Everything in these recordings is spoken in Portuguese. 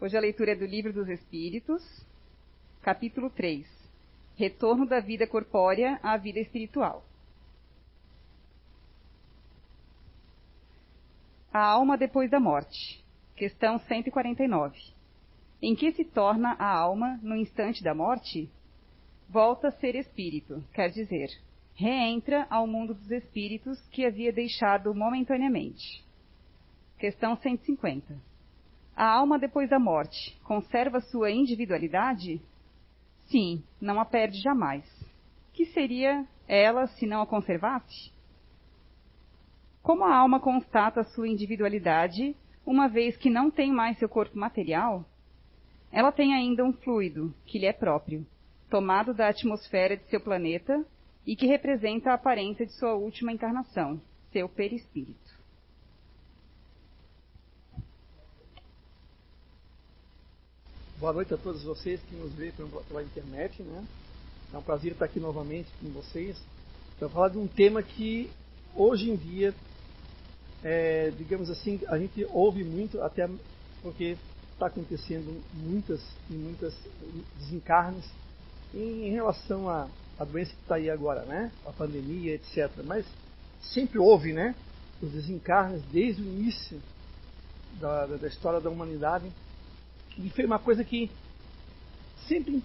Hoje a leitura é do Livro dos Espíritos, capítulo 3. Retorno da vida corpórea à vida espiritual. A alma depois da morte. Questão 149. Em que se torna a alma no instante da morte? Volta a ser espírito, quer dizer, reentra ao mundo dos espíritos que havia deixado momentaneamente. Questão 150. A alma depois da morte conserva sua individualidade? Sim, não a perde jamais. Que seria ela se não a conservasse? Como a alma constata sua individualidade, uma vez que não tem mais seu corpo material? Ela tem ainda um fluido, que lhe é próprio, tomado da atmosfera de seu planeta e que representa a aparência de sua última encarnação, seu perispírito. Boa noite a todos vocês que nos veem pela internet, né? É um prazer estar aqui novamente com vocês para falar de um tema que hoje em dia, é, digamos assim, a gente ouve muito, até porque está acontecendo muitas e muitas desencarnes em, relação à, doença que está aí agora, né? A pandemia, etc. Mas sempre houve, né? Os desencarnes desde o início da, da história da humanidade e foi uma coisa que sempre,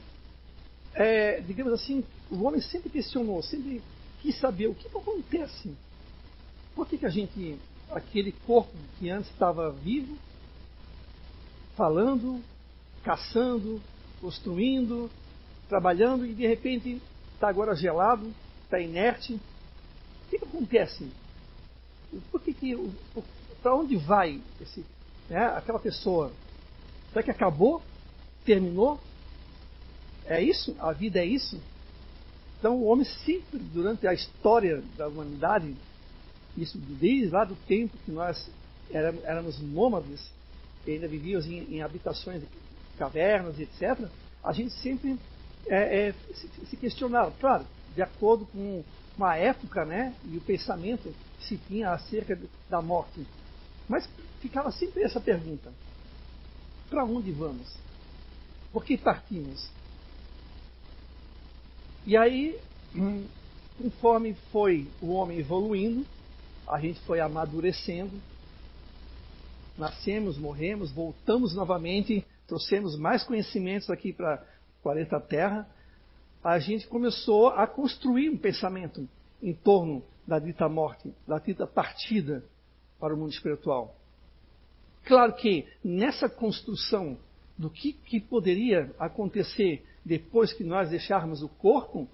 é, digamos assim, o homem sempre questionou, sempre quis saber o que, acontece. Por que, que a gente, aquele corpo que antes estava vivo, falando, caçando, construindo, trabalhando e de repente está agora gelado, está inerte. O que, que acontece? Por que que, para onde vai esse, né, aquela pessoa? Será que acabou? Terminou? É isso? A vida é isso? Então o homem sempre, durante a história da humanidade, isso desde lá do tempo que nós éramos nômades, ainda vivíamos em, em habitações, cavernas, etc., a gente sempre é, é, se, se, questionava, claro, de acordo com uma época né, e o pensamento que se tinha acerca da morte. Mas ficava sempre essa pergunta: para onde vamos? Por que partimos? E aí, hum, conforme foi o homem evoluindo, a gente foi amadurecendo, nascemos, morremos, voltamos novamente, trouxemos mais conhecimentos aqui para o planeta Terra, a gente começou a construir um pensamento em torno da dita morte, da dita partida para o mundo espiritual. Claro que nessa construção do que, que poderia acontecer depois que nós deixarmos o corpo,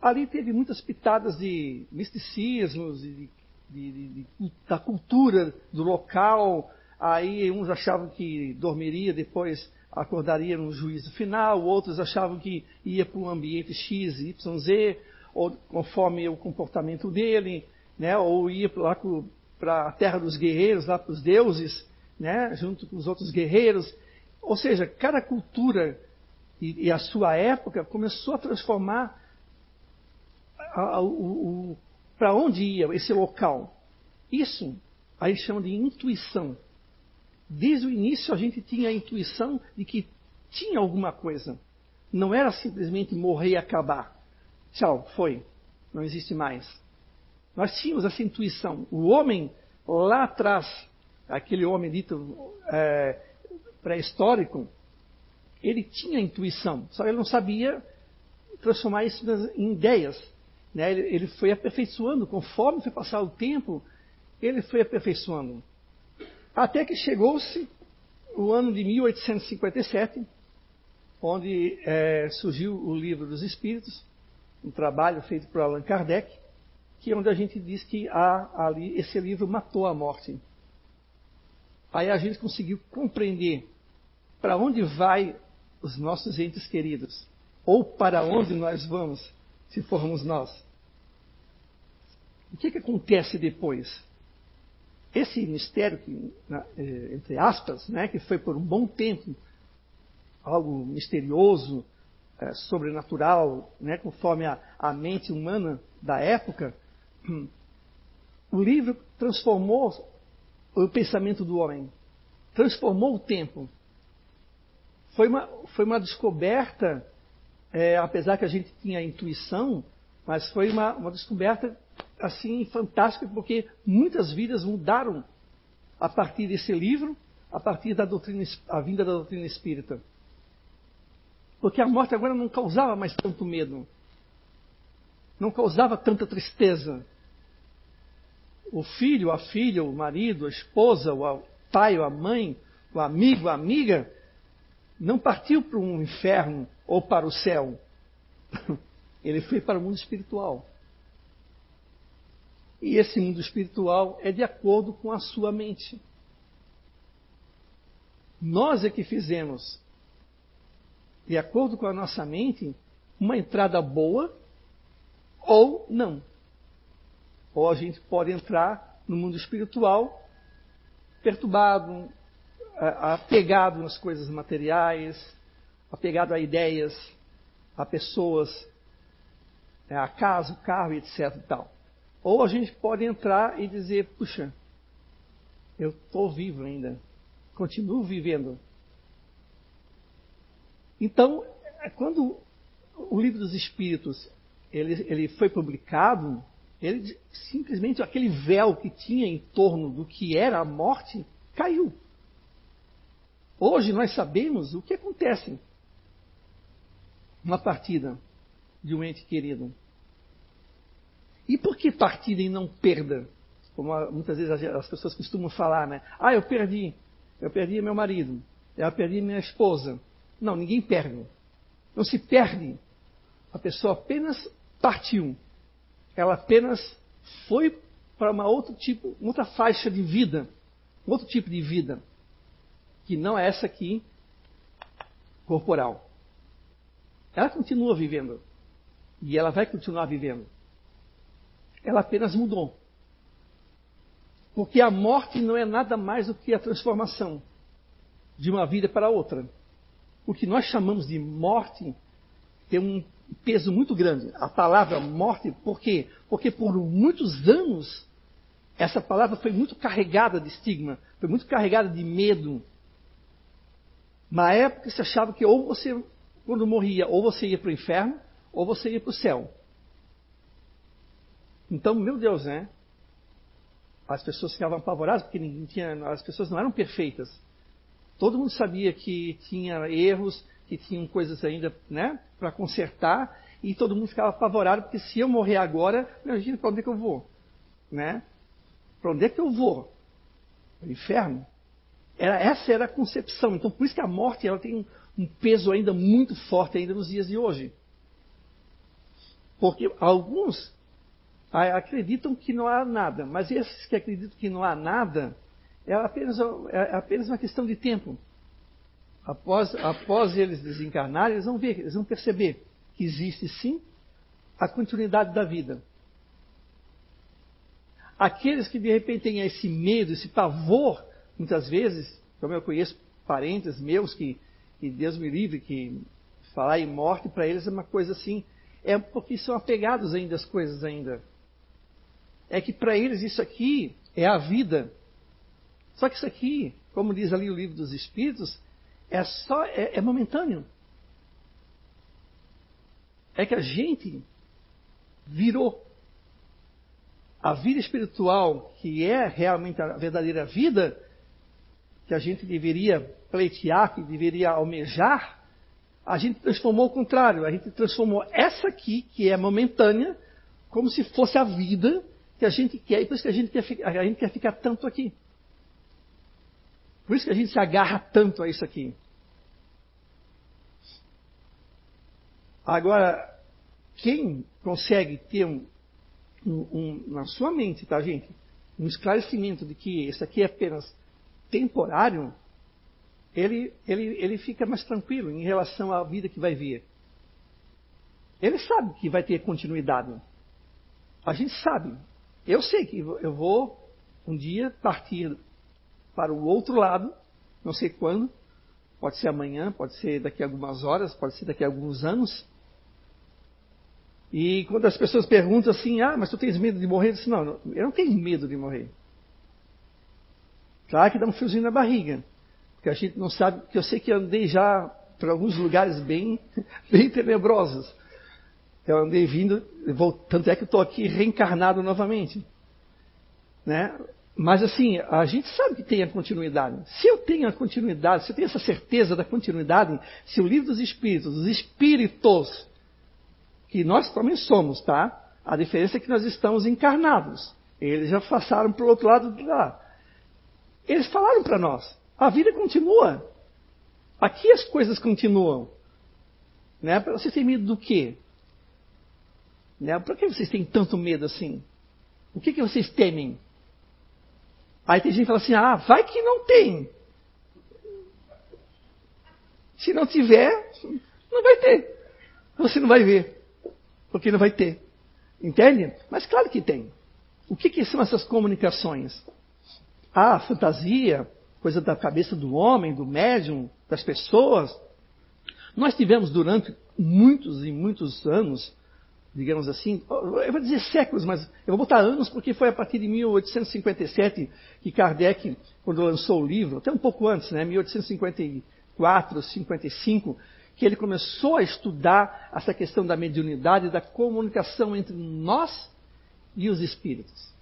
ali teve muitas pitadas de misticismos, de, de, de, da cultura do local. Aí uns achavam que dormiria, depois acordaria no juízo final, outros achavam que ia para um ambiente X, Y, Z, ou conforme o comportamento dele, né, ou ia para a terra dos guerreiros, lá para os deuses né, junto com os outros guerreiros. Ou seja, cada cultura e, e a sua época começou a transformar para onde ia esse local. Isso aí chama de intuição. Desde o início a gente tinha a intuição de que tinha alguma coisa. Não era simplesmente morrer e acabar. Tchau, foi. Não existe mais. Nós tínhamos essa intuição. O homem, lá atrás, aquele homem dito é, pré-histórico, ele tinha intuição, só ele não sabia transformar isso em ideias. Né? Ele, ele foi aperfeiçoando, conforme foi passar o tempo, ele foi aperfeiçoando. Até que chegou-se o ano de 1857, onde é, surgiu o Livro dos Espíritos, um trabalho feito por Allan Kardec, que é onde a gente diz que ali esse livro matou a morte. Aí a gente conseguiu compreender para onde vai os nossos entes queridos, ou para onde nós vamos, se formos nós. O que, que acontece depois? Esse mistério, que, é, entre aspas, né, que foi por um bom tempo algo misterioso, é, sobrenatural, né, conforme a, a mente humana da época, o livro transformou o pensamento do homem, transformou o tempo. foi uma, foi uma descoberta, é, apesar que a gente tinha intuição, mas foi uma, uma descoberta assim fantástica, porque muitas vidas mudaram a partir desse livro, a partir da doutrina, a vinda da doutrina espírita. Porque a morte agora não causava mais tanto medo, não causava tanta tristeza. O filho, a filha, o marido, a esposa, o pai, a mãe, o amigo, a amiga, não partiu para um inferno ou para o céu. Ele foi para o mundo espiritual. E esse mundo espiritual é de acordo com a sua mente. Nós é que fizemos, de acordo com a nossa mente, uma entrada boa ou não. Ou a gente pode entrar no mundo espiritual perturbado, apegado nas coisas materiais, apegado a ideias, a pessoas, a casa, o carro, etc. Tal. Ou a gente pode entrar e dizer, puxa, eu estou vivo ainda, continuo vivendo. Então, é quando o livro dos Espíritos ele, ele foi publicado, ele simplesmente aquele véu que tinha em torno do que era a morte caiu. Hoje nós sabemos o que acontece na partida de um ente querido. E por que partida e não perda? Como muitas vezes as pessoas costumam falar, né? Ah, eu perdi. Eu perdi meu marido. Eu perdi minha esposa. Não, ninguém perde. Não se perde. A pessoa apenas partiu. Ela apenas foi para uma outro tipo, outra faixa de vida, outro tipo de vida, que não é essa aqui corporal. Ela continua vivendo. E ela vai continuar vivendo. Ela apenas mudou. Porque a morte não é nada mais do que a transformação de uma vida para outra. O que nós chamamos de morte tem um peso muito grande. A palavra morte, por quê? Porque por muitos anos essa palavra foi muito carregada de estigma, foi muito carregada de medo. Na época se achava que ou você, quando morria, ou você ia para o inferno, ou você ia para o céu. Então, meu Deus, né? As pessoas ficavam apavoradas porque ninguém tinha, as pessoas não eram perfeitas. Todo mundo sabia que tinha erros, que tinham coisas ainda, né, para consertar, e todo mundo ficava apavorado porque se eu morrer agora, imagina para onde é que eu vou, né? Para onde é que eu vou? Para o inferno. Era, essa era a concepção. Então, por isso que a morte ela tem um peso ainda muito forte ainda nos dias de hoje. Porque alguns acreditam que não há nada, mas esses que acreditam que não há nada, é apenas, é apenas uma questão de tempo. Após, após eles desencarnarem, eles vão ver, eles vão perceber que existe sim a continuidade da vida. Aqueles que de repente têm esse medo, esse pavor, muitas vezes, como eu conheço parentes meus que, que Deus me livre, que falar em morte para eles é uma coisa assim, é porque são apegados ainda às coisas ainda é que para eles isso aqui é a vida. Só que isso aqui, como diz ali o livro dos Espíritos, é só é, é momentâneo. É que a gente virou a vida espiritual, que é realmente a verdadeira vida, que a gente deveria pleitear, que deveria almejar, a gente transformou o contrário. A gente transformou essa aqui, que é momentânea, como se fosse a vida que a gente quer, e por isso que a gente quer, a gente quer ficar tanto aqui. Por isso que a gente se agarra tanto a isso aqui. Agora, quem consegue ter um, um, um, na sua mente, tá, gente? Um esclarecimento de que isso aqui é apenas temporário, ele, ele, ele fica mais tranquilo em relação à vida que vai vir. Ele sabe que vai ter continuidade. A gente sabe. Eu sei que eu vou um dia partir para o outro lado, não sei quando, pode ser amanhã, pode ser daqui a algumas horas, pode ser daqui a alguns anos. E quando as pessoas perguntam assim, ah, mas tu tens medo de morrer? Eu disse, não, eu não tenho medo de morrer. Claro que dá um fiozinho na barriga, porque a gente não sabe, porque eu sei que andei já para alguns lugares bem, bem tenebrosos. Eu andei vindo, vou, tanto é que estou aqui reencarnado novamente. Né? Mas assim, a gente sabe que tem a continuidade. Se eu tenho a continuidade, se eu tenho essa certeza da continuidade, se o livro dos espíritos, os espíritos, que nós também somos, tá? A diferença é que nós estamos encarnados. Eles já passaram para o outro lado de lá. Eles falaram para nós: a vida continua. Aqui as coisas continuam. Né? Vocês têm medo do quê? Né? Por que vocês têm tanto medo assim? O que, que vocês temem? Aí tem gente que fala assim: ah, vai que não tem. Se não tiver, não vai ter. Você não vai ver. Porque não vai ter. Entende? Mas claro que tem. O que, que são essas comunicações? Ah, fantasia, coisa da cabeça do homem, do médium, das pessoas. Nós tivemos durante muitos e muitos anos digamos assim, eu vou dizer séculos, mas eu vou botar anos porque foi a partir de 1857 que Kardec, quando lançou o livro, até um pouco antes, né, 1854, 55, que ele começou a estudar essa questão da mediunidade, da comunicação entre nós e os espíritos.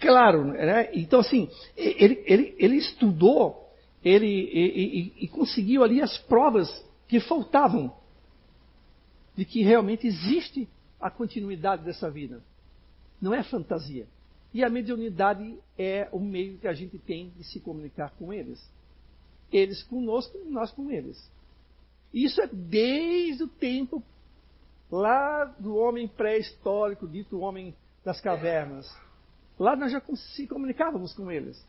Claro, né? então assim, ele, ele, ele estudou ele, e, e, e conseguiu ali as provas que faltavam de que realmente existe a continuidade dessa vida. Não é fantasia. E a mediunidade é o meio que a gente tem de se comunicar com eles. Eles conosco e nós com eles. Isso é desde o tempo lá do homem pré-histórico, dito homem das cavernas. Lá nós já se comunicávamos com eles.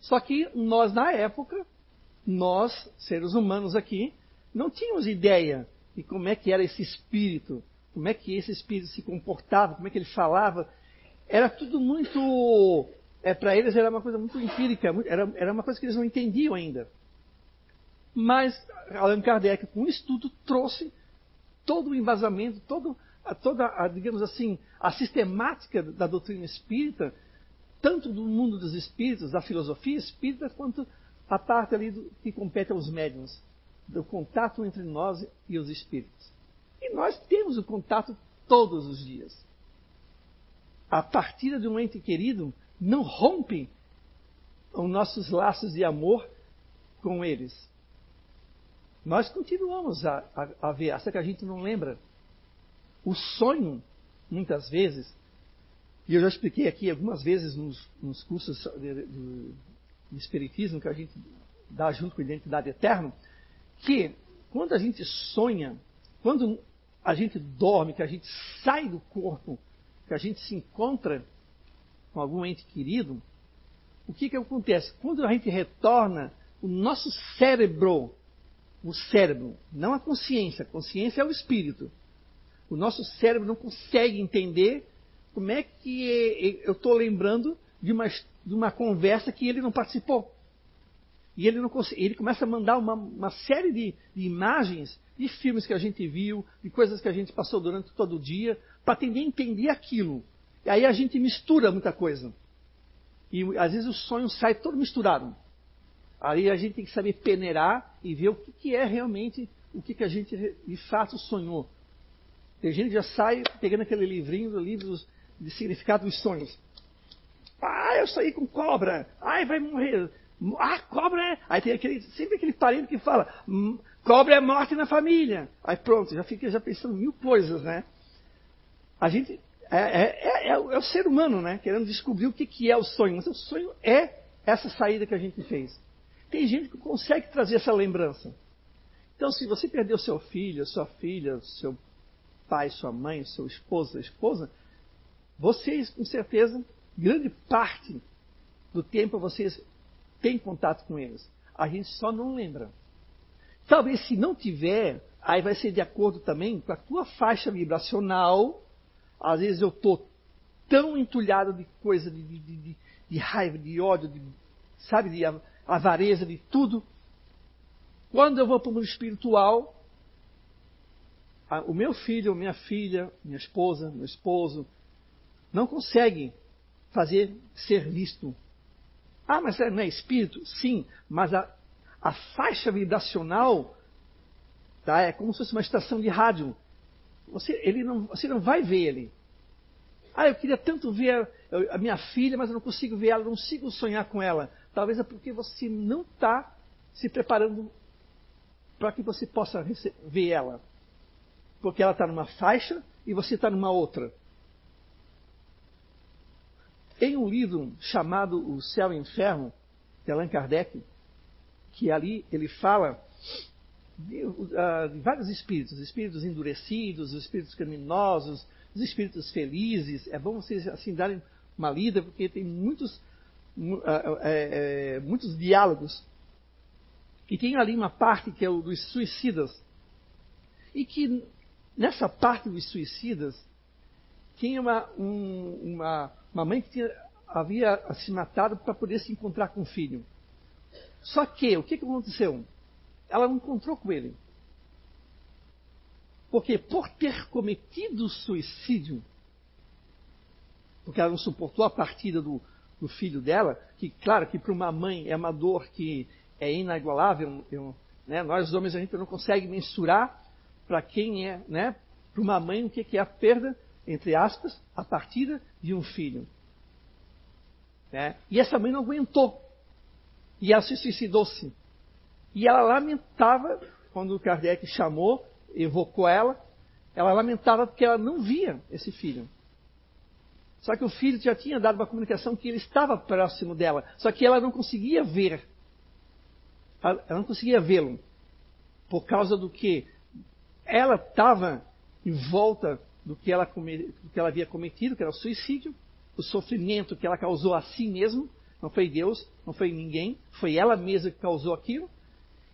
Só que nós, na época, nós, seres humanos aqui, não tínhamos ideia e como é que era esse espírito, como é que esse espírito se comportava, como é que ele falava. Era tudo muito. É, Para eles era uma coisa muito empírica, era, era uma coisa que eles não entendiam ainda. Mas Allan Kardec, com o estudo, trouxe todo o embasamento, todo, toda, a, digamos assim, a sistemática da doutrina espírita, tanto do mundo dos espíritos, da filosofia espírita, quanto a parte ali do, que compete aos médiums do contato entre nós e os espíritos. E nós temos o contato todos os dias. A partida de um ente querido não rompe os nossos laços de amor com eles. Nós continuamos a, a, a ver, até que a gente não lembra. O sonho, muitas vezes, e eu já expliquei aqui algumas vezes nos, nos cursos de, de, de Espiritismo que a gente dá junto com a Identidade Eterna, que quando a gente sonha, quando a gente dorme, que a gente sai do corpo, que a gente se encontra com algum ente querido, o que, que acontece? Quando a gente retorna, o nosso cérebro, o cérebro, não a consciência, a consciência é o espírito. O nosso cérebro não consegue entender como é que eu estou lembrando de uma, de uma conversa que ele não participou. E ele, não ele começa a mandar uma, uma série de, de, imagens de filmes que a gente viu, de coisas que a gente passou durante todo o dia, para tentar entender aquilo. E aí a gente mistura muita coisa. E às vezes o sonho sai todo misturado. Aí a gente tem que saber peneirar e ver o que, que é realmente o que, que a gente de fato sonhou. Tem gente que já sai pegando aquele livrinho, livros de significado dos sonhos. Ah, eu saí com cobra. Ai, vai morrer. Ah, cobra é. Aí tem aquele, sempre aquele parente que fala, hum, cobra é morte na família. Aí pronto, já fica já pensando mil coisas, né? A gente. É, é, é, é, o ser humano, né? Querendo descobrir o que, que é o sonho. Mas o sonho é essa saída que a gente fez. Tem gente que consegue trazer essa lembrança. Então, se você perdeu seu filho, sua filha, seu pai, sua mãe, seu esposo, sua esposa, vocês, com certeza, grande parte do tempo vocês tem contato com eles. A gente só não lembra. Talvez se não tiver, aí vai ser de acordo também com a tua faixa vibracional. Às vezes eu estou tão entulhado de coisa, de, de, de, de raiva, de ódio, de, sabe, de avareza, de tudo. Quando eu vou para o mundo espiritual, o meu filho, minha filha, minha esposa, meu esposo, não conseguem fazer ser visto ah, mas não é espírito? Sim, mas a, a faixa vibracional tá, é como se fosse uma estação de rádio. Você, ele não, você não vai ver ele. Ah, eu queria tanto ver a, a minha filha, mas eu não consigo ver ela, não consigo sonhar com ela. Talvez é porque você não está se preparando para que você possa ver ela. Porque ela está numa faixa e você está numa outra. Em um livro chamado O Céu e o Inferno, de Allan Kardec, que ali ele fala uh, de vários espíritos, espíritos endurecidos, espíritos criminosos, os espíritos felizes. É bom vocês assim darem uma lida, porque tem muitos, uh, uh, muitos diálogos. E tem ali uma parte que é o dos suicidas. E que nessa parte dos suicidas tinha uma, um, uma, uma mãe que tinha, havia se matado para poder se encontrar com o filho. Só que, o que, que aconteceu? Ela não encontrou com ele. Porque por ter cometido suicídio, porque ela não suportou a partida do, do filho dela, que claro que para uma mãe é uma dor que é inaigualável, eu, né, nós homens a gente não consegue mensurar para quem é, né, para uma mãe o que é a perda, entre aspas, a partida de um filho. Né? E essa mãe não aguentou. E ela se suicidou-se. E ela lamentava, quando o Kardec chamou, evocou ela, ela lamentava porque ela não via esse filho. Só que o filho já tinha dado uma comunicação que ele estava próximo dela, só que ela não conseguia ver. Ela não conseguia vê-lo. Por causa do que ela estava em volta do que, ela, do que ela havia cometido, que era o suicídio, o sofrimento que ela causou a si mesma, não foi Deus, não foi ninguém, foi ela mesma que causou aquilo.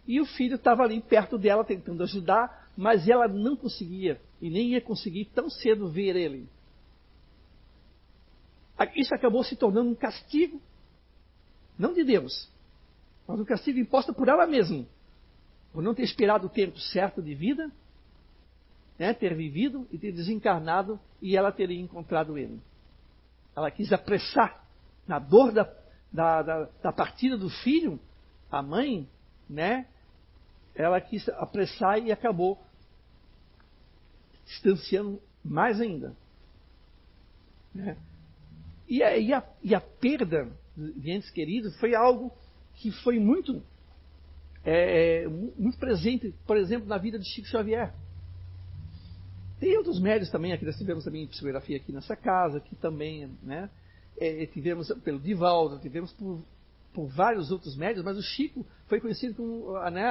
E o filho estava ali perto dela tentando ajudar, mas ela não conseguia e nem ia conseguir tão cedo ver ele. Isso acabou se tornando um castigo, não de Deus, mas um castigo imposto por ela mesma, por não ter esperado o tempo certo de vida, né, ter vivido e ter desencarnado e ela teria encontrado ele. Ela quis apressar na dor da, da, da, da partida do filho, a mãe, né? Ela quis apressar e acabou distanciando mais ainda. Né? E, a, e, a, e a perda de entes queridos foi algo que foi muito, é, é muito presente, por exemplo, na vida de Chico Xavier. Tem outros médios também, aqui nós tivemos também psicografia aqui nessa casa, que também, né? É, tivemos pelo Divaldo, tivemos por, por, vários outros médios, mas o Chico foi conhecido como né,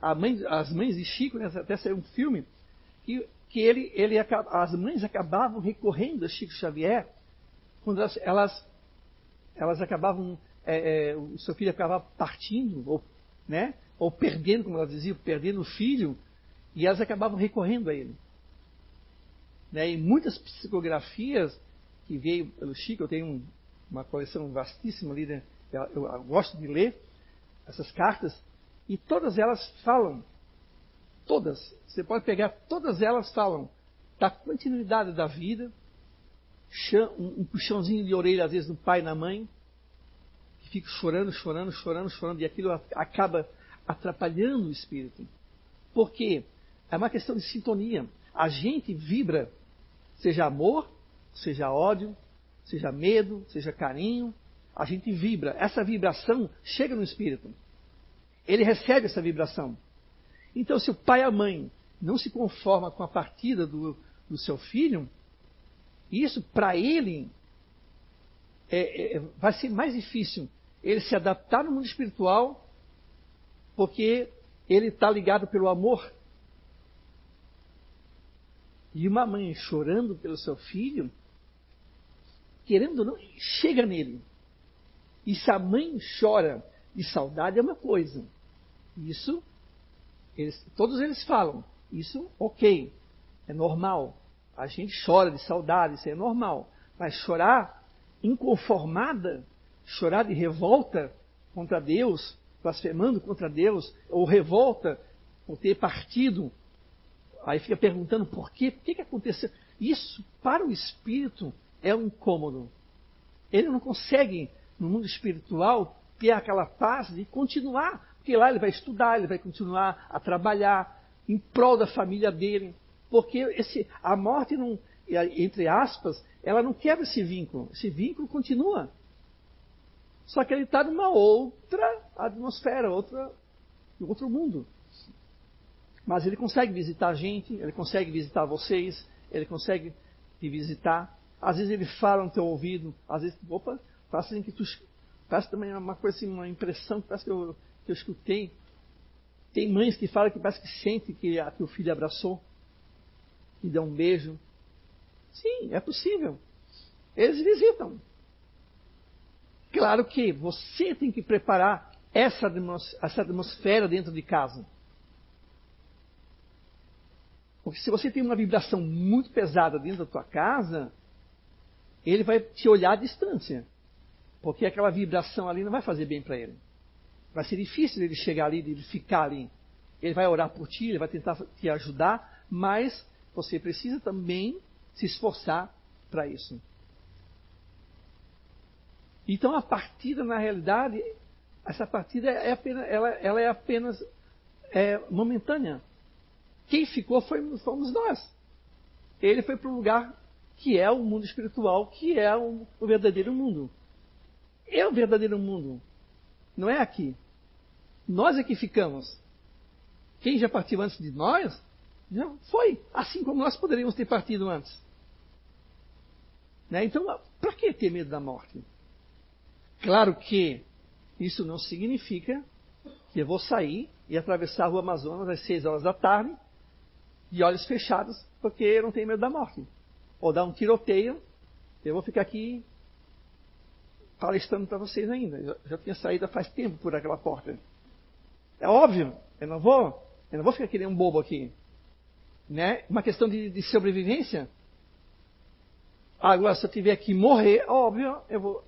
a mãe, as mães de Chico, né, até saiu um filme, que, que ele, ele, as mães acabavam recorrendo a Chico Xavier quando elas, elas, elas acabavam, é, é, o seu filho acabava partindo, ou, né, ou perdendo, como elas diziam, perdendo o filho, e elas acabavam recorrendo a ele. Né, e muitas psicografias que veio pelo Chico, eu tenho um, uma coleção vastíssima ali, né, eu, gosto de ler essas cartas, e todas elas falam, todas, você pode pegar, todas elas falam da continuidade da vida, um puxãozinho de orelha, às vezes, do pai e da mãe, que fica chorando, chorando, chorando, chorando, e aquilo acaba atrapalhando o espírito. Porque é uma questão de sintonia. A gente vibra Seja amor, seja ódio, seja medo, seja carinho, a gente vibra. Essa vibração chega no espírito. Ele recebe essa vibração. Então, se o pai e a mãe não se conformam com a partida do, do seu filho, isso para ele é, é, vai ser mais difícil ele se adaptar no mundo espiritual, porque ele está ligado pelo amor e uma mãe chorando pelo seu filho, querendo ou não, chega nele. E se a mãe chora de saudade é uma coisa. Isso, eles, todos eles falam. Isso, ok, é normal. A gente chora de saudade, isso é normal. Mas chorar inconformada, chorar de revolta contra Deus, blasfemando contra Deus, ou revolta por ter partido Aí fica perguntando por quê, por que, que aconteceu. Isso, para o espírito, é um incômodo. Ele não consegue, no mundo espiritual, ter aquela paz de continuar Porque lá ele vai estudar, ele vai continuar a trabalhar em prol da família dele. Porque esse, a morte, não, entre aspas, ela não quebra esse vínculo. Esse vínculo continua. Só que ele está numa outra atmosfera, outra, outro mundo. Mas ele consegue visitar a gente, ele consegue visitar vocês, ele consegue te visitar. Às vezes ele fala no teu ouvido, às vezes, opa, parece assim que tu. Parece também uma coisa assim, uma impressão que parece que eu, que eu escutei. Tem mães que falam que parece que sente que, a, que o filho abraçou, que deu um beijo. Sim, é possível. Eles visitam. Claro que você tem que preparar essa, essa atmosfera dentro de casa. Porque se você tem uma vibração muito pesada dentro da tua casa, ele vai te olhar à distância. Porque aquela vibração ali não vai fazer bem para ele. Vai ser difícil ele chegar ali, ele ficar ali. Ele vai orar por ti, ele vai tentar te ajudar, mas você precisa também se esforçar para isso. Então a partida, na realidade, essa partida é apenas, ela, ela é apenas é, momentânea. Quem ficou foi, fomos nós. Ele foi para o lugar que é o mundo espiritual, que é o, o verdadeiro mundo. É o verdadeiro mundo. Não é aqui. Nós é que ficamos. Quem já partiu antes de nós, já foi. Assim como nós poderíamos ter partido antes. Né? Então, para que ter medo da morte? Claro que isso não significa que eu vou sair e atravessar rua Amazonas às 6 horas da tarde de olhos fechados, porque eu não tenho medo da morte. Ou dar um tiroteio, eu vou ficar aqui palestrando para vocês ainda. Eu já tinha saído faz tempo por aquela porta. É óbvio, eu não vou, eu não vou ficar aqui um bobo aqui. Né? Uma questão de, de sobrevivência. Agora, se eu tiver que morrer, óbvio, eu vou,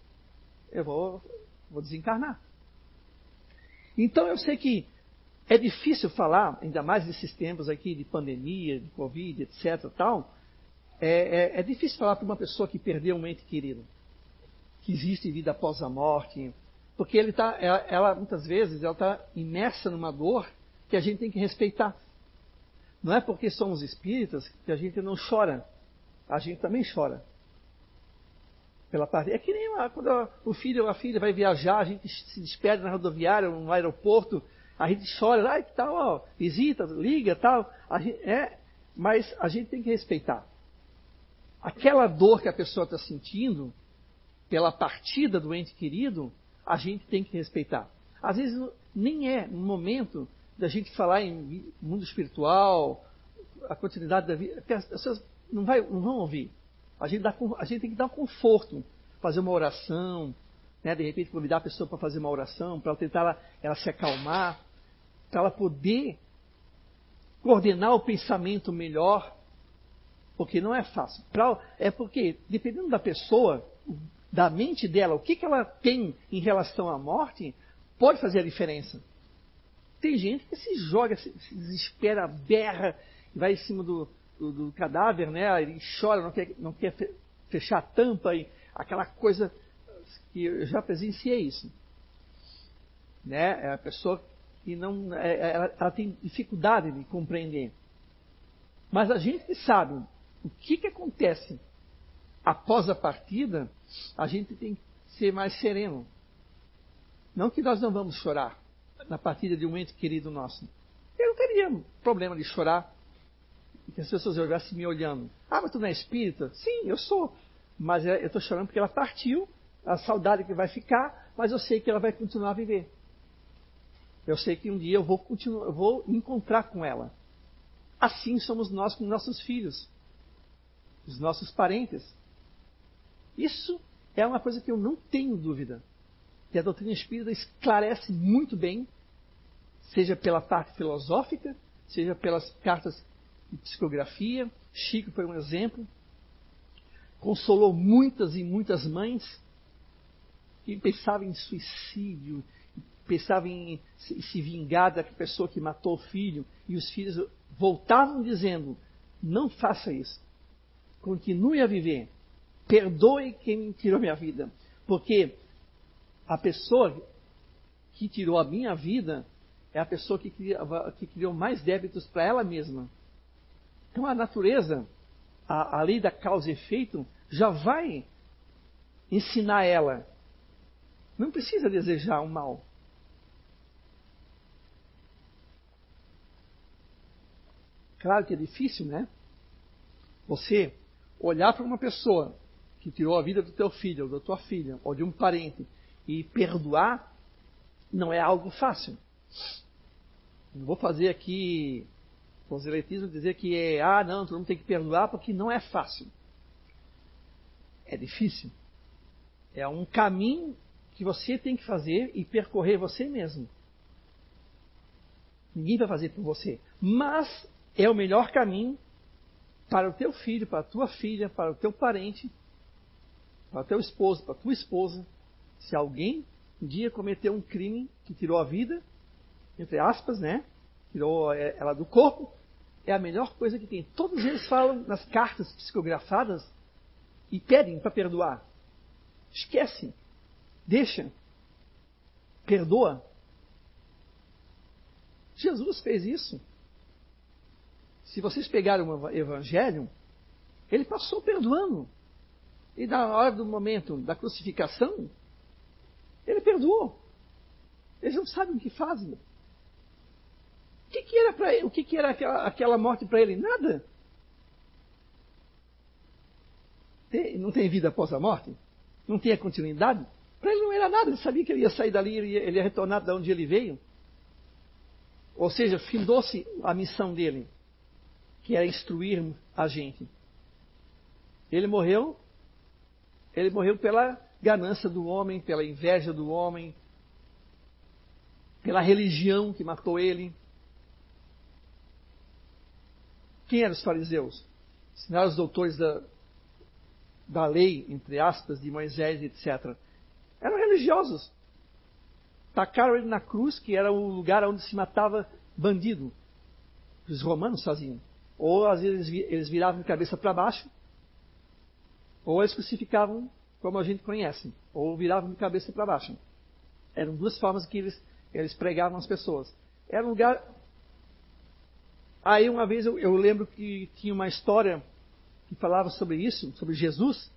eu vou, vou desencarnar. Então eu sei que é difícil falar, ainda mais nesses tempos aqui de pandemia, de Covid, etc. Tal, é, é, é difícil falar para uma pessoa que perdeu um ente querido, que existe vida após a morte, porque ele tá, ela, ela muitas vezes ela está imersa numa dor que a gente tem que respeitar. Não é porque somos espíritas que a gente não chora. A gente também chora. Pela parte. É que nem uma, quando o filho ou a filha vai viajar, a gente se despede na rodoviária, no aeroporto, a gente chora, ai, que tal, ó, visita, liga, tal. Gente, é, mas a gente tem que respeitar. Aquela dor que a pessoa está sentindo pela partida do ente querido, a gente tem que respeitar. Às vezes nem é no momento da gente falar em mundo espiritual, a continuidade da vida, as pessoas não, vai, não vão ouvir. A gente, dá, a gente tem que dar um conforto, fazer uma oração, né, de repente convidar a pessoa para fazer uma oração, para tentar ela, ela se acalmar, para ela poder coordenar o pensamento melhor, porque não é fácil. Pra, é porque, dependendo da pessoa, da mente dela, o que, que ela tem em relação à morte, pode fazer a diferença. Tem gente que se joga, se, se desespera, berra, vai em cima do, do, do cadáver, né? Ele chora, não quer, não quer fechar a tampa e aquela coisa que eu já presenciei isso. Né? É a pessoa que não, é, é, ela, ela, tem dificuldade de compreender. Mas a gente sabe o que, que acontece após a partida, a gente tem que ser mais sereno. Não que nós não vamos chorar na partida de um ente querido nosso. Eu não teria problema de chorar e que as pessoas estivessem me olhando. Ah, mas tu não é espírita? Sim, eu sou. Mas é, eu estou chorando porque ela partiu a saudade que vai ficar, mas eu sei que ela vai continuar a viver. Eu sei que um dia eu vou continuar, eu vou encontrar com ela. Assim somos nós com nossos filhos, os nossos parentes. Isso é uma coisa que eu não tenho dúvida. Que a doutrina espírita esclarece muito bem, seja pela parte filosófica, seja pelas cartas de psicografia. Chico foi um exemplo. Consolou muitas e muitas mães que pensava em suicídio, pensava em se vingar da pessoa que matou o filho, e os filhos voltavam dizendo: não faça isso, continue a viver, perdoe quem tirou minha vida, porque a pessoa que tirou a minha vida é a pessoa que, que criou mais débitos para ela mesma. Então a natureza, a, a lei da causa e efeito, já vai ensinar ela. Não precisa desejar o mal. Claro que é difícil, né? Você olhar para uma pessoa que tirou a vida do teu filho, ou da tua filha, ou de um parente, e perdoar, não é algo fácil. Não vou fazer aqui proselitismo dizer que é, ah, não, todo mundo tem que perdoar, porque não é fácil. É difícil. É um caminho que você tem que fazer e percorrer você mesmo. Ninguém vai fazer por você. Mas é o melhor caminho para o teu filho, para a tua filha, para o teu parente, para teu esposo, para tua esposa. Se alguém um dia cometeu um crime que tirou a vida, entre aspas, né? Tirou é, ela do corpo, é a melhor coisa que tem. Todos eles falam nas cartas psicografadas e pedem para perdoar. Esquece. Deixa. Perdoa. Jesus fez isso. Se vocês pegarem o Evangelho, ele passou perdoando. E na hora do momento da crucificação, ele perdoou. Eles não sabem o que fazem. O que, que era para? O que, que era aquela, aquela morte para ele? Nada. Tem, não tem vida após a morte? Não tem a continuidade? Para ele não era nada. Ele sabia que ele ia sair dali, ele ia, ele ia retornar de onde ele veio. Ou seja, findou-se a missão dele que era instruir a gente. Ele morreu, ele morreu pela ganância do homem, pela inveja do homem, pela religião que matou ele. Quem eram os fariseus? Eram os doutores da, da lei, entre aspas, de Moisés, etc. Eram religiosos. Tacaram ele na cruz, que era o lugar onde se matava bandido. Os romanos faziam. Ou às vezes eles viravam de cabeça para baixo, ou eles crucificavam como a gente conhece, ou viravam de cabeça para baixo. Eram duas formas que eles, eles pregavam as pessoas. Era um lugar. Aí uma vez eu, eu lembro que tinha uma história que falava sobre isso, sobre Jesus,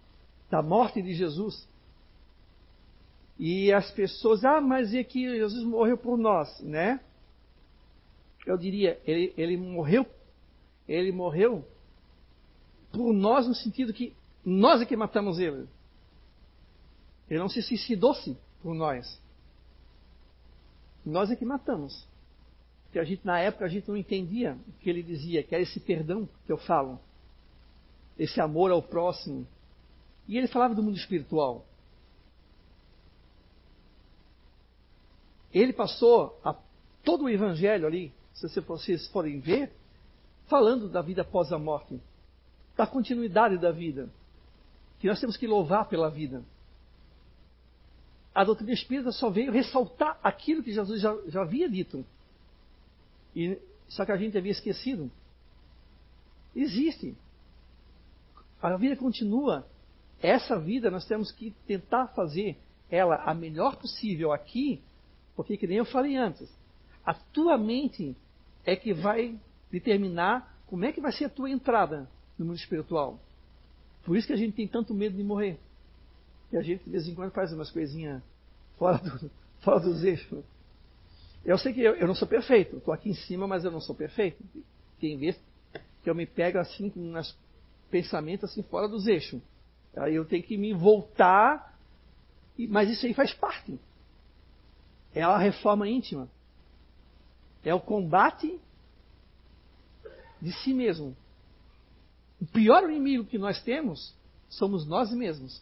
da morte de Jesus. E as pessoas, ah, mas é que Jesus morreu por nós, né? Eu diria, ele, ele morreu ele morreu por nós no sentido que nós é que matamos ele. Ele não se suicidou-se por nós. Nós é que matamos. Porque a gente, na época, a gente não entendia o que ele dizia, que era esse perdão que eu falo. Esse amor ao próximo. E ele falava do mundo espiritual. Ele passou a, todo o evangelho ali, se vocês forem ver, falando da vida após a morte, da continuidade da vida, que nós temos que louvar pela vida. A doutrina espírita só veio ressaltar aquilo que Jesus já, já havia dito. E, só que a gente havia esquecido. Existe. A vida continua. Essa vida nós temos que tentar fazer ela a melhor possível aqui, porque, que nem eu falei antes, a tua mente é que vai determinar como é que vai ser a tua entrada no mundo espiritual. Por isso que a gente tem tanto medo de morrer. E a gente de vez em quando faz umas coisinhas fora, do, fora dos eixos. Eu sei que eu, eu não sou perfeito. Estou aqui em cima, mas eu não sou perfeito. Tem vezes que eu me pego assim com uns pensamentos assim fora dos eixos. Aí eu tenho que me voltar. Mas isso aí faz parte. É a reforma íntima. É o combate de si mesmo. O pior inimigo que nós temos somos nós mesmos.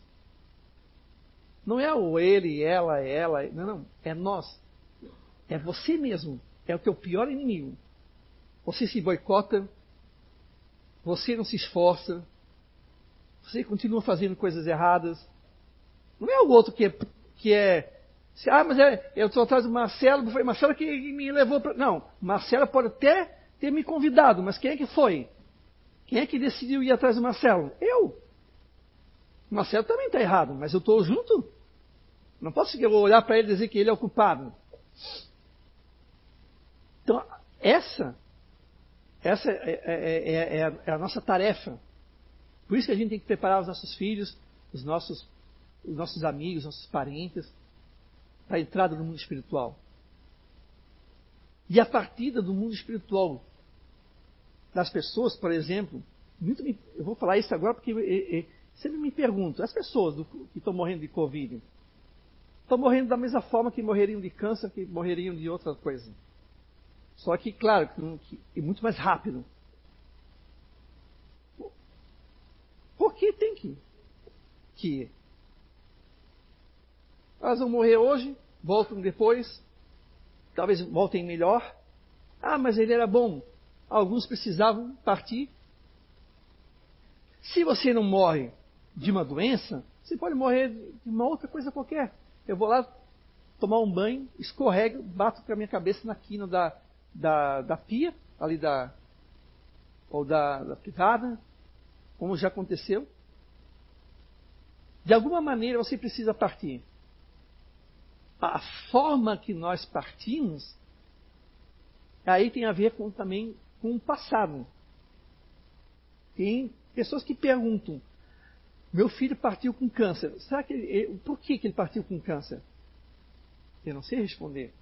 Não é o ele, ela, ela, não, não, é nós. É você mesmo. É o teu pior inimigo. Você se boicota, você não se esforça, você continua fazendo coisas erradas. Não é o outro que é, que é ah, mas é, eu estou atrás do Marcelo, foi Marcelo que me levou para. Não, Marcelo pode até ter me convidado, mas quem é que foi? Quem é que decidiu ir atrás do Marcelo? Eu. O Marcelo também está errado, mas eu estou junto. Não posso olhar para ele e dizer que ele é o culpado. essa, essa é, é, é, é, a nossa tarefa. Por isso que a gente tem que preparar os nossos filhos, os nossos, os nossos amigos, nossos parentes, para a entrada no mundo espiritual. E a partida do mundo espiritual das pessoas, por exemplo, muito me, eu vou falar isso agora porque e, e, sempre me pergunto, as pessoas do, que estão morrendo de Covid, estão morrendo da mesma forma que morreriam de câncer, que morreriam de outra coisa. Só que, claro, que, que, muito mais rápido. Por que tem que, que elas vão morrer hoje, voltam depois, talvez voltem melhor. Ah, mas ele era bom. Alguns precisavam partir. Se você não morre de uma doença, você pode morrer de uma outra coisa qualquer. Eu vou lá tomar um banho, escorrego, bato com a minha cabeça na quina da, da, da pia, ali da. ou da, da privada, como já aconteceu. De alguma maneira você precisa partir a forma que nós partimos, aí tem a ver com, também com o passado. Tem pessoas que perguntam: meu filho partiu com câncer. Será que ele, por que, que ele partiu com câncer? Eu não sei responder.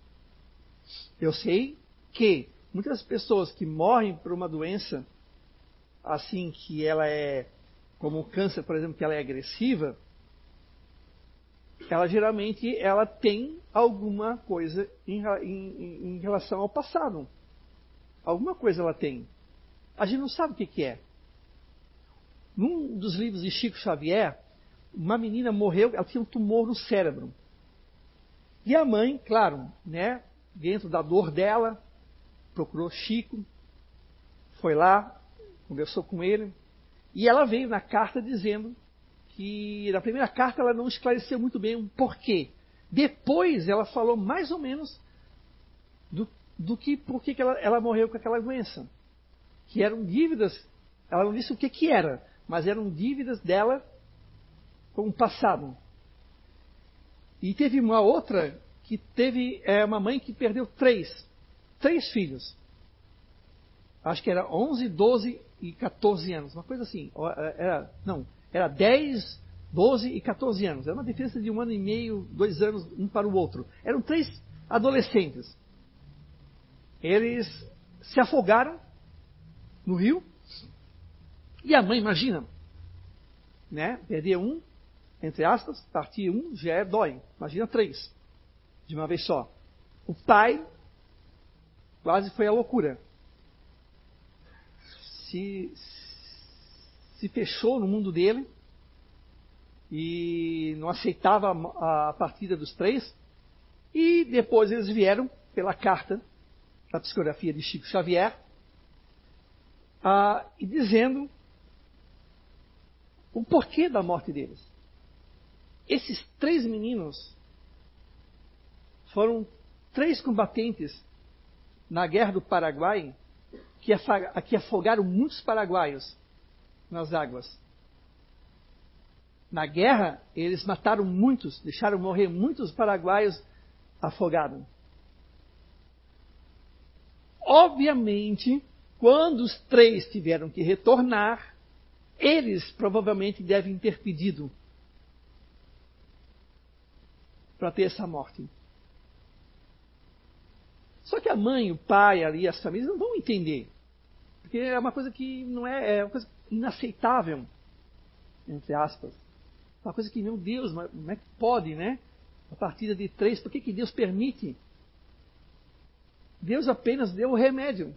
Eu sei que muitas pessoas que morrem por uma doença assim que ela é como o câncer, por exemplo, que ela é agressiva, ela geralmente ela tem alguma coisa em, em, em, relação ao passado. Alguma coisa ela tem. A gente não sabe o que, que é. Num dos livros de Chico Xavier, uma menina morreu, ela tinha um tumor no cérebro. E a mãe, claro, né, dentro da dor dela, procurou Chico, foi lá, conversou com ele, e ela veio na carta dizendo que na primeira carta ela não esclareceu muito bem o porquê. Depois ela falou mais ou menos do, que por que ela, ela morreu com aquela doença. Que eram dívidas, ela não disse o que, que era, mas eram dívidas dela com o passado. E teve uma outra que teve é, uma mãe que perdeu três, três filhos. Acho que era 11, 12 e 14 anos, uma coisa assim. Era, não, era 10, 12 e 14 anos. Era uma diferença de um ano e meio, dois anos, um para o outro. Eram três adolescentes. Eles se afogaram no rio. E a mãe, imagina, né? Perder um, entre aspas, partir um já é dói. Imagina três, de uma vez só. O pai quase foi a loucura. Se, se fechou no mundo dele e não aceitava a partida dos três. E depois eles vieram pela carta da psicografia de Chico Xavier ah, e dizendo o porquê da morte deles. Esses três meninos foram três combatentes na guerra do Paraguai que afogaram muitos paraguaios nas águas. Na guerra, eles mataram muitos, deixaram morrer muitos paraguaios afogados. Obviamente, quando os três tiveram que retornar, eles provavelmente devem ter pedido para ter essa morte. Só que a mãe, o pai ali, as famílias não vão entender. Porque é uma coisa que não é, é uma coisa inaceitável, entre aspas. Uma coisa que, meu Deus, como é que pode, né? A partida de três, por que, que Deus permite? Deus apenas deu o remédio.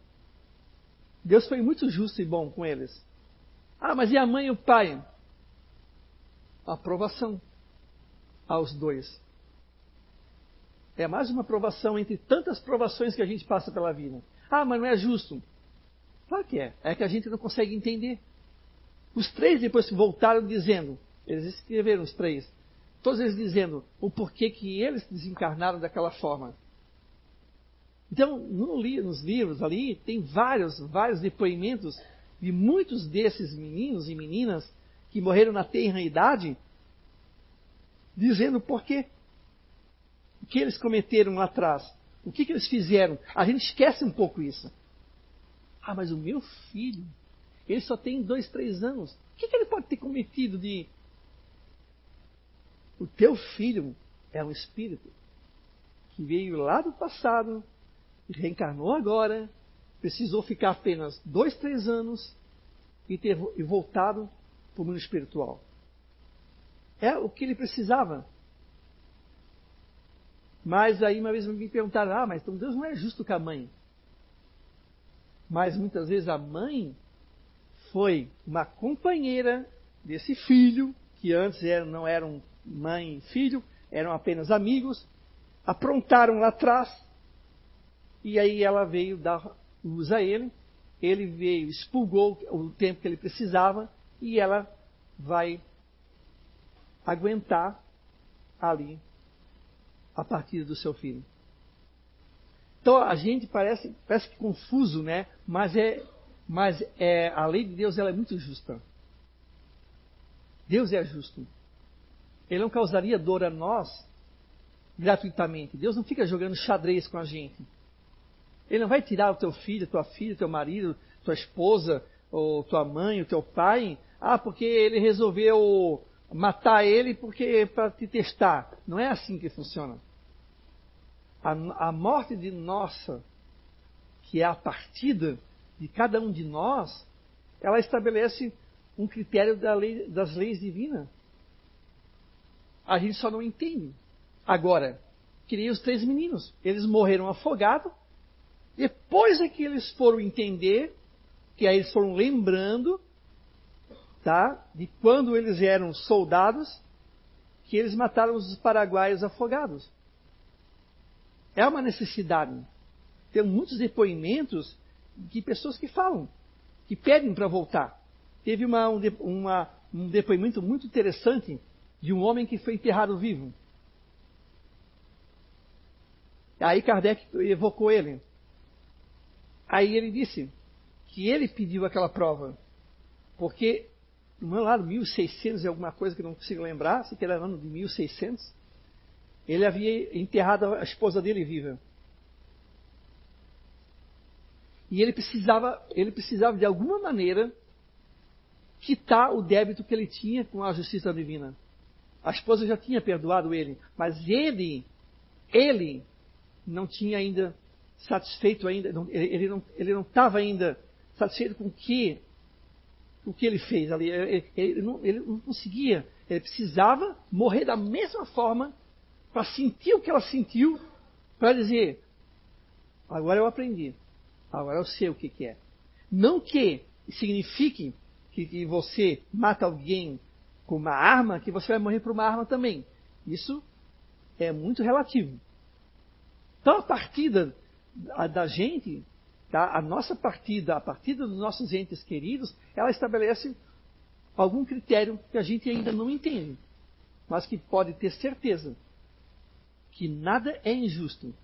Deus foi muito justo e bom com eles. Ah, mas e a mãe e o pai? Aprovação aos dois. É mais uma aprovação entre tantas provações que a gente passa pela vida. Ah, mas não é justo. Claro que é. É que a gente não consegue entender. Os três depois voltaram dizendo, eles escreveram os três, todos eles dizendo o porquê que eles desencarnaram daquela forma. Então, no, nos livros ali, tem vários, vários depoimentos de muitos desses meninos e meninas que morreram na tenra idade, dizendo o porquê. O que eles cometeram lá atrás. O que, que eles fizeram? A gente esquece um pouco isso. Ah, mas o meu filho, ele só tem dois, três anos. O que, que ele pode ter cometido de. O teu filho é um espírito que veio lá do passado, reencarnou agora, precisou ficar apenas dois, três anos e ter e voltado para o mundo espiritual. É o que ele precisava. Mas aí uma vez me perguntaram, ah, mas então Deus não é justo com a mãe. Mas muitas vezes a mãe foi uma companheira desse filho, que antes não eram mãe e filho, eram apenas amigos, aprontaram lá atrás, e aí ela veio dar luz a ele, ele veio, expulgou o tempo que ele precisava, e ela vai aguentar ali a partida do seu filho. Então a gente parece, parece que confuso, né? Mas é, mas é a lei de Deus ela é muito justa. Deus é justo. Ele não causaria dor a nós gratuitamente. Deus não fica jogando xadrez com a gente. Ele não vai tirar o teu filho, tua filha, teu marido, tua esposa, ou tua mãe, o teu pai, ah, porque ele resolveu matar ele porque para te testar. Não é assim que funciona. A, a morte de nossa, que é a partida de cada um de nós, ela estabelece um critério da lei, das leis divinas. A gente só não entende. Agora, queria os três meninos. Eles morreram afogados. Depois é que eles foram entender, que aí eles foram lembrando, tá? De quando eles eram soldados, que eles mataram os paraguaios afogados. É uma necessidade. Tem muitos depoimentos de pessoas que falam, que pedem para voltar. Teve uma, um, uma, um depoimento muito interessante de um homem que foi enterrado vivo. Aí Kardec evocou ele. Aí ele disse que ele pediu aquela prova, porque no meu lado, 1600 e alguma coisa que não consigo lembrar, se que era ano de 1600, ele havia enterrado a esposa dele viva. E ele precisava, ele precisava de alguma maneira quitar o débito que ele tinha com a justiça divina. A esposa já tinha perdoado ele, mas ele, ele não tinha ainda satisfeito ainda, ele não ele não estava ainda satisfeito com o que o que ele fez ali. Ele, ele, não, ele não conseguia. Ele precisava morrer da mesma forma para sentir o que ela sentiu, para dizer: agora eu aprendi, agora eu sei o que, que é. Não que signifique que, que você mata alguém com uma arma, que você vai morrer por uma arma também. Isso é muito relativo. Então a partida da gente, tá? a nossa partida, a partida dos nossos entes queridos, ela estabelece algum critério que a gente ainda não entende, mas que pode ter certeza que nada é injusto.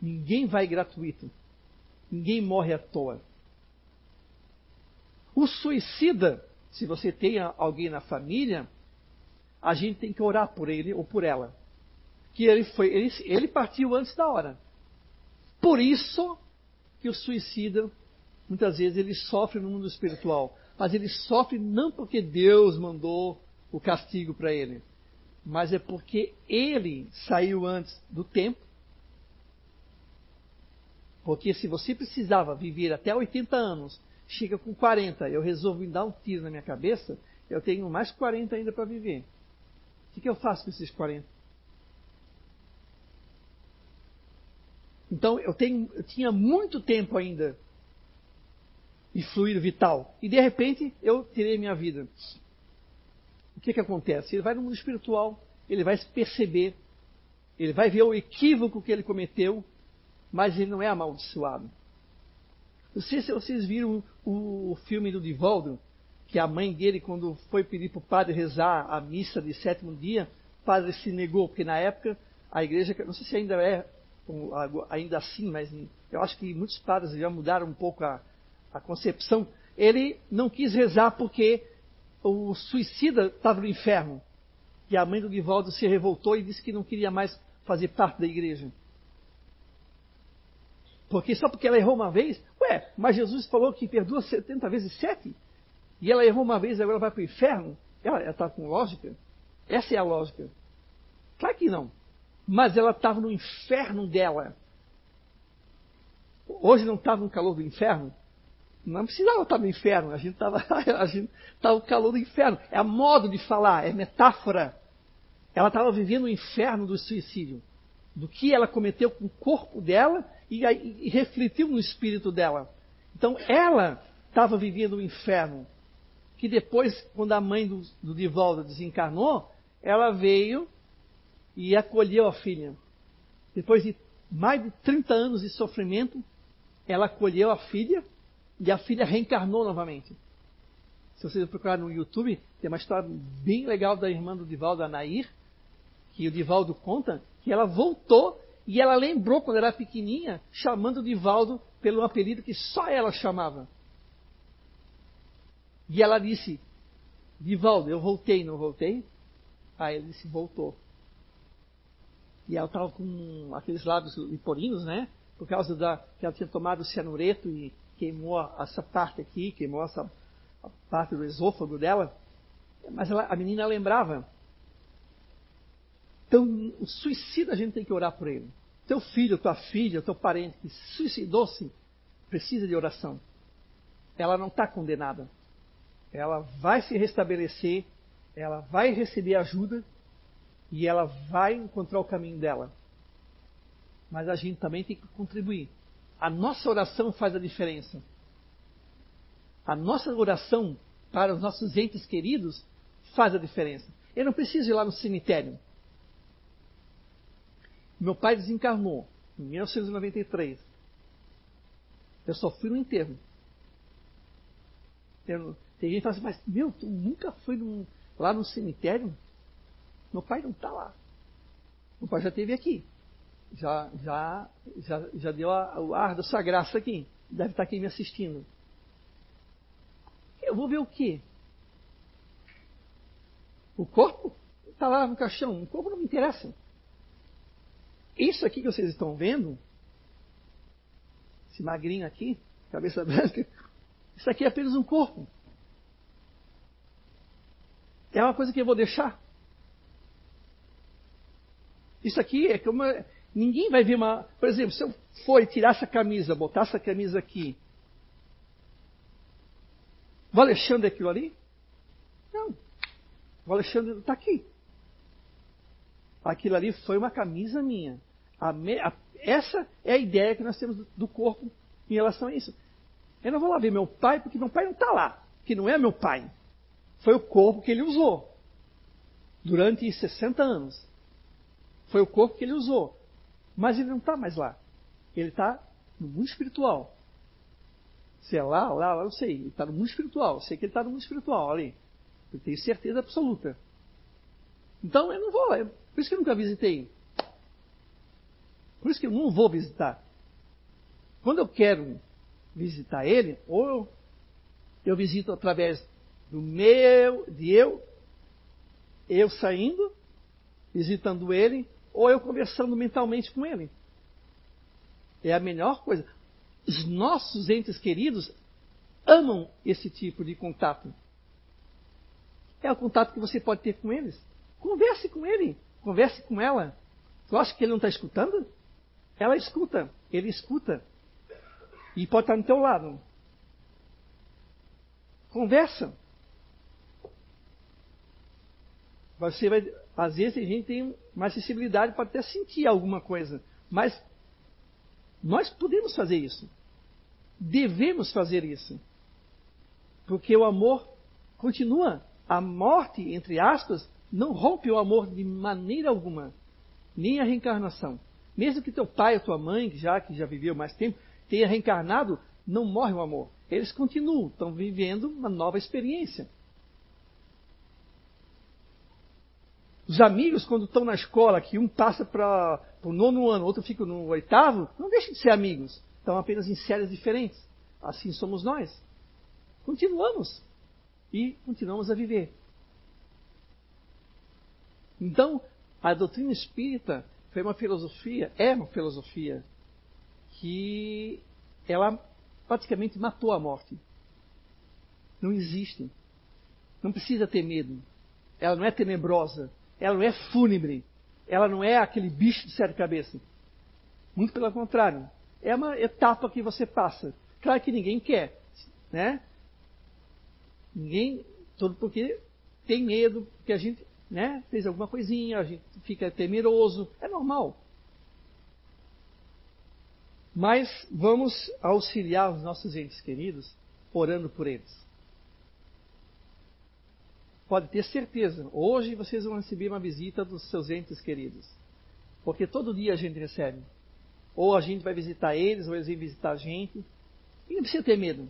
Ninguém vai gratuito. Ninguém morre à toa. O suicida, se você tem alguém na família, a gente tem que orar por ele ou por ela. Que ele foi, ele, ele partiu antes da hora. Por isso que o suicida, muitas vezes, ele sofre no mundo espiritual. Mas ele sofre não porque Deus mandou o castigo para ele, mas é porque ele saiu antes do tempo. Porque se você precisava viver até 80 anos, chega com 40, eu resolvo dar um tiro na minha cabeça, eu tenho mais 40 ainda para viver. O que, que eu faço com esses 40? Então eu, tenho, eu tinha muito tempo ainda de fluido vital. E de repente eu tirei minha vida o que, que acontece? Ele vai no mundo espiritual, ele vai se perceber, ele vai ver o equívoco que ele cometeu, mas ele não é amaldiçoado. Não sei se vocês viram o, o filme do Divaldo, que a mãe dele, quando foi pedir para o padre rezar a missa de sétimo dia, o padre se negou, porque na época a igreja, não sei se ainda é ainda assim, mas eu acho que muitos padres já mudaram um pouco a, a concepção. Ele não quis rezar porque o suicida estava no inferno. E a mãe do Guivaldo se revoltou e disse que não queria mais fazer parte da igreja. Porque só porque ela errou uma vez, ué, mas Jesus falou que perdoa 70 vezes 7? E ela errou uma vez e agora vai para o inferno? Ela está com lógica? Essa é a lógica. Claro que não. Mas ela estava no inferno dela. Hoje não estava no calor do inferno? Não precisava estar no inferno, a gente estava no calor do inferno. É modo de falar, é metáfora. Ela estava vivendo o inferno do suicídio. Do que ela cometeu com o corpo dela e, e refletiu no espírito dela. Então ela estava vivendo o inferno. Que depois, quando a mãe do, do Divaldo desencarnou, ela veio e acolheu a filha. Depois de mais de 30 anos de sofrimento, ela acolheu a filha e a filha reencarnou novamente. Se vocês procurarem no YouTube, tem uma história bem legal da irmã do Divaldo, a que o Divaldo conta que ela voltou e ela lembrou quando era pequenininha, chamando o Divaldo pelo apelido que só ela chamava. E ela disse, Divaldo, eu voltei, não voltei? Aí ele disse, voltou. E ela estava com aqueles lábios liporinos, né? Por causa da que ela tinha tomado cianureto e queimou essa parte aqui, queimou essa parte do esôfago dela. Mas ela, a menina lembrava. Então, o suicídio a gente tem que orar por ele. Teu filho, tua filha, teu parente que suicidou-se, precisa de oração. Ela não está condenada. Ela vai se restabelecer, ela vai receber ajuda e ela vai encontrar o caminho dela. Mas a gente também tem que contribuir. A nossa oração faz a diferença. A nossa oração para os nossos entes queridos faz a diferença. Eu não preciso ir lá no cemitério. Meu pai desencarnou em 1993. Eu só fui no enterro. Eu, tem gente que fala assim, mas meu, tu nunca foi num, lá no cemitério? Meu pai não está lá. Meu pai já esteve aqui já, já, já, já deu a, o ar da sua graça aqui. Deve estar aqui me assistindo. Eu vou ver o quê? O corpo está lá no caixão. O corpo não me interessa. Isso aqui que vocês estão vendo, esse magrinho aqui, cabeça branca, isso aqui é apenas um corpo. É uma coisa que eu vou deixar. Isso aqui é como Ninguém vai ver uma. Por exemplo, se eu for tirar essa camisa, botar essa camisa aqui. O Alexandre é aquilo ali? Não. O Alexandre está aqui. Aquilo ali foi uma camisa minha. A me, a, essa é a ideia que nós temos do, corpo em relação a isso. Eu não vou lá ver meu pai, porque meu pai não está lá. Que não é meu pai. Foi o corpo que ele usou. Durante 60 anos. Foi o corpo que ele usou. Mas ele não está mais lá. Ele está no mundo espiritual. Se é lá, lá, lá, eu sei. Ele está no mundo espiritual. Eu sei que ele está no mundo espiritual ali. Eu tenho certeza absoluta. Então eu não vou. É por isso que eu nunca visitei. Por isso que eu não vou visitar. Quando eu quero visitar ele, ou eu visito através do meu, de eu, eu saindo, visitando ele, ou eu conversando mentalmente com ele. É a melhor coisa. Os nossos entes queridos amam esse tipo de contato. É o contato que você pode ter com eles. Converse com ele, converse com ela. Tu acha que ele não está escutando? Ela escuta, ele escuta. E pode estar no teu lado. Conversa. Você vai, às vezes a gente tem mais sensibilidade para até sentir alguma coisa, mas nós podemos fazer isso. Devemos fazer isso. Porque o amor continua. A morte, entre aspas, não rompe o amor de maneira alguma, nem a reencarnação. Mesmo que teu pai ou tua mãe, já, que já viveu mais tempo, tenha reencarnado, não morre o amor. Eles continuam, estão vivendo uma nova experiência. Os amigos, quando estão na escola, que um passa para o nono ano, outro fica no oitavo, não deixam de ser amigos. Estão apenas em séries diferentes. Assim somos nós. Continuamos. E continuamos a viver. Então, a doutrina espírita foi uma filosofia, é uma filosofia que ela praticamente matou a morte. Não existe. Não precisa ter medo. Ela não é tenebrosa. Ela não é fúnebre. Ela não é aquele bicho de sete cabeças. Muito pelo contrário. É uma etapa que você passa. Claro que ninguém quer, né? Ninguém, todo porque tem medo, porque a gente, né, fez alguma coisinha, a gente fica temeroso, é normal. Mas vamos auxiliar os nossos entes queridos orando por eles. Pode ter certeza, hoje vocês vão receber uma visita dos seus entes queridos. Porque todo dia a gente recebe. Ou a gente vai visitar eles, ou eles vêm visitar a gente. E não precisa ter medo.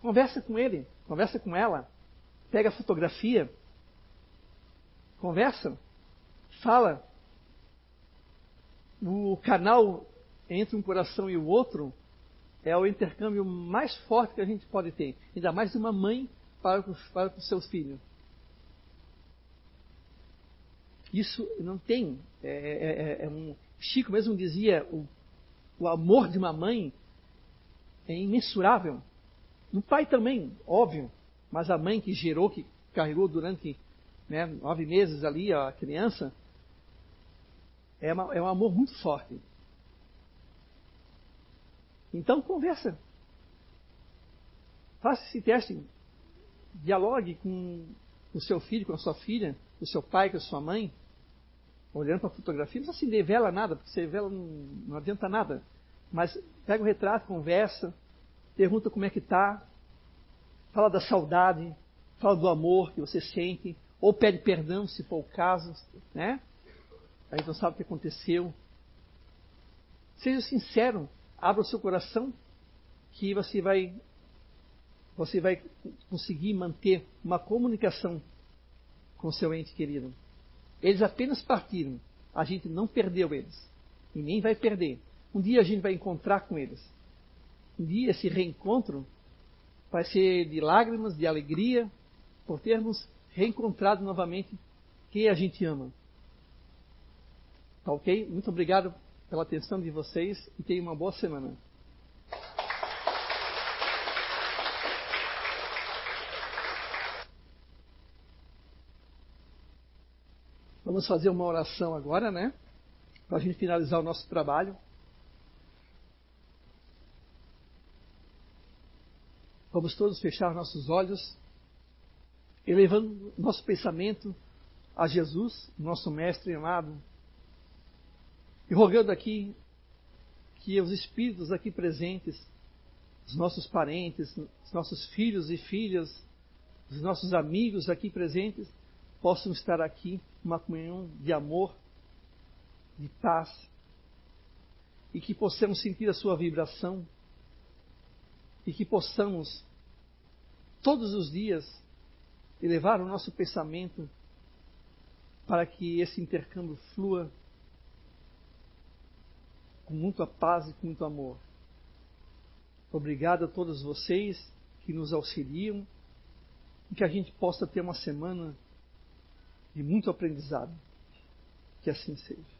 Conversa com ele, conversa com ela, pega a fotografia, conversa, fala. O canal entre um coração e o outro é o intercâmbio mais forte que a gente pode ter. Ainda mais de uma mãe para, para os seus filhos. Isso não tem. É, é, é, é um, Chico mesmo dizia: o, o amor de uma mãe é imensurável. Do pai também, óbvio, mas a mãe que gerou, que carregou durante né, nove meses ali a criança, é, uma, é um amor muito forte. Então conversa. Faça esse teste. Dialogue com o seu filho, com a sua filha, com o seu pai, com a sua mãe. Olhando para a fotografia, não precisa acender vela nada, porque você vela não, não adianta nada. Mas pega o retrato, conversa, pergunta como é que está, fala da saudade, fala do amor que você sente, ou pede perdão se for o caso, né? Aí não sabe o que aconteceu. Seja sincero, abra o seu coração, que você vai você vai conseguir manter uma comunicação com seu ente querido. Eles apenas partiram, a gente não perdeu eles e nem vai perder. Um dia a gente vai encontrar com eles um dia esse reencontro vai ser de lágrimas, de alegria, por termos reencontrado novamente quem a gente ama. Tá ok? Muito obrigado pela atenção de vocês e tenham uma boa semana. Vamos fazer uma oração agora, né? Para a gente finalizar o nosso trabalho. Vamos todos fechar nossos olhos, elevando nosso pensamento a Jesus, nosso Mestre amado, e rogando aqui que os espíritos aqui presentes, os nossos parentes, os nossos filhos e filhas, os nossos amigos aqui presentes, possam estar aqui numa comunhão de amor, de paz, e que possamos sentir a sua vibração e que possamos, todos os dias, elevar o nosso pensamento para que esse intercâmbio flua com muita paz e com muito amor. Obrigado a todos vocês que nos auxiliam e que a gente possa ter uma semana de muito aprendizado. Que assim seja.